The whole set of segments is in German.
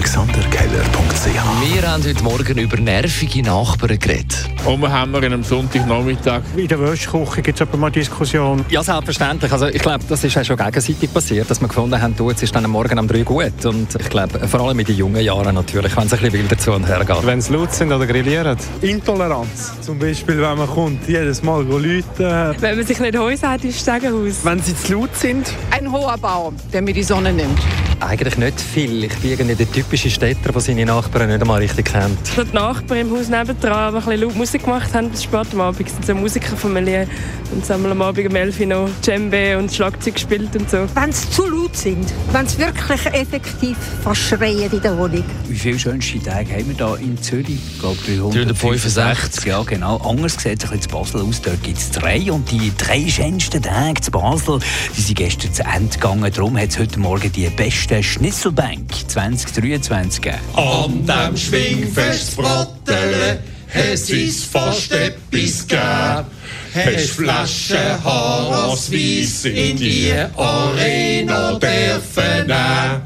AlexanderKeller.ch Wir haben heute Morgen über nervige Nachbarn geredet. Und wir haben wir in einem Sonntagnachmittag In der Wäschküche gibt es aber mal Diskussion. Ja, selbstverständlich. Also ich glaube, das ist ja schon gegenseitig passiert, dass wir gefunden haben, du, jetzt ist dann am Morgen um drei gut. Und ich glaube, vor allem in den jungen Jahren natürlich, wenn es ein bisschen wilder zu und her geht. Wenn sie laut sind oder grillieren. Intoleranz. Zum Beispiel, wenn man kommt, jedes Mal läuten. Wenn man sich nicht Häuser hat, ist Stegenhaus. Wenn sie zu laut sind. Ein hoher Baum, der mir die Sonne nimmt. Eigentlich nicht viel. Ich bin irgendwie der typische Städter, der seine Nachbarn nicht einmal richtig kennt. Die Nachbarn im Haus nebendran, die ein bisschen laut Musik gemacht haben, bis spät am Abend. sind so Musikerfamilie. Und sie haben am Abend um 11 Uhr noch Djembe und Schlagzeug gespielt und so. Wenn sie zu laut sind, wenn sie wirklich effektiv verschreien in der Wohnung. Wie viele schönste Tage haben wir da in Zürich? Ich glaube 365. Ja, genau. Anders sieht es ein bisschen zu Basel aus. Dort gibt es drei. Und die drei schönsten Tage zu Basel, die sind gestern zu Ende gegangen. Darum hat es heute Morgen die beste Schnitzelbank 2023 gegeben. An dem Schwingfestbrotteln, es ist fast etwas gegeben. Hast Flaschenhaar aus Weiss in die Arena dürfen nehmen.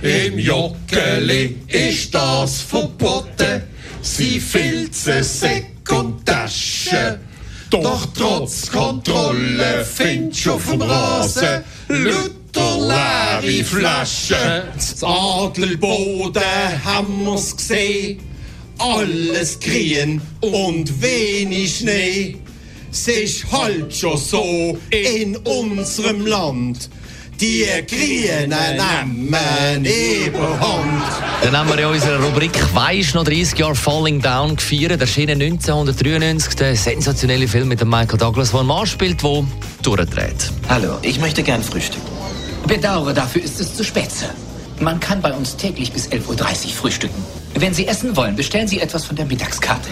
Im Joggeli ist das verboten, sie filzen Säck und Taschen. Doch trotz Kontrolle findest du auf dem Rasen Luther leere Flaschen. Z Adelboden haben wir's gesehen. Alles grün und wenig Schnee. Es ist halt schon so in unserem Land. Die Grünen nehmen Überhand. Dann haben wir in unserer Rubrik «Weisst noch 30 Jahre Falling Down» gefeiert. Erschienen 1993 der sensationelle Film mit dem Michael Douglas, der einen Mann spielt, der durchdreht. Hallo, ich möchte gern frühstücken. Bedauere, dafür ist es zu spät, Sir. Man kann bei uns täglich bis 11.30 Uhr frühstücken. Wenn Sie essen wollen, bestellen Sie etwas von der Mittagskarte.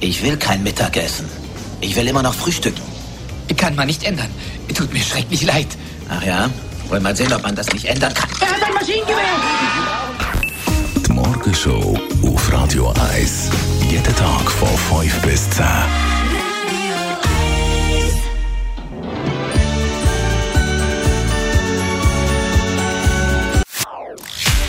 Ich will kein Mittagessen. Ich will immer noch frühstücken. Kann man nicht ändern. Tut mir schrecklich leid. Ach ja? Wollen mal sehen, ob man das nicht ändern kann. Er hat ein Maschinengewehr! Die Morgenshow auf Radio 1. Jeden Tag von 5 bis 10.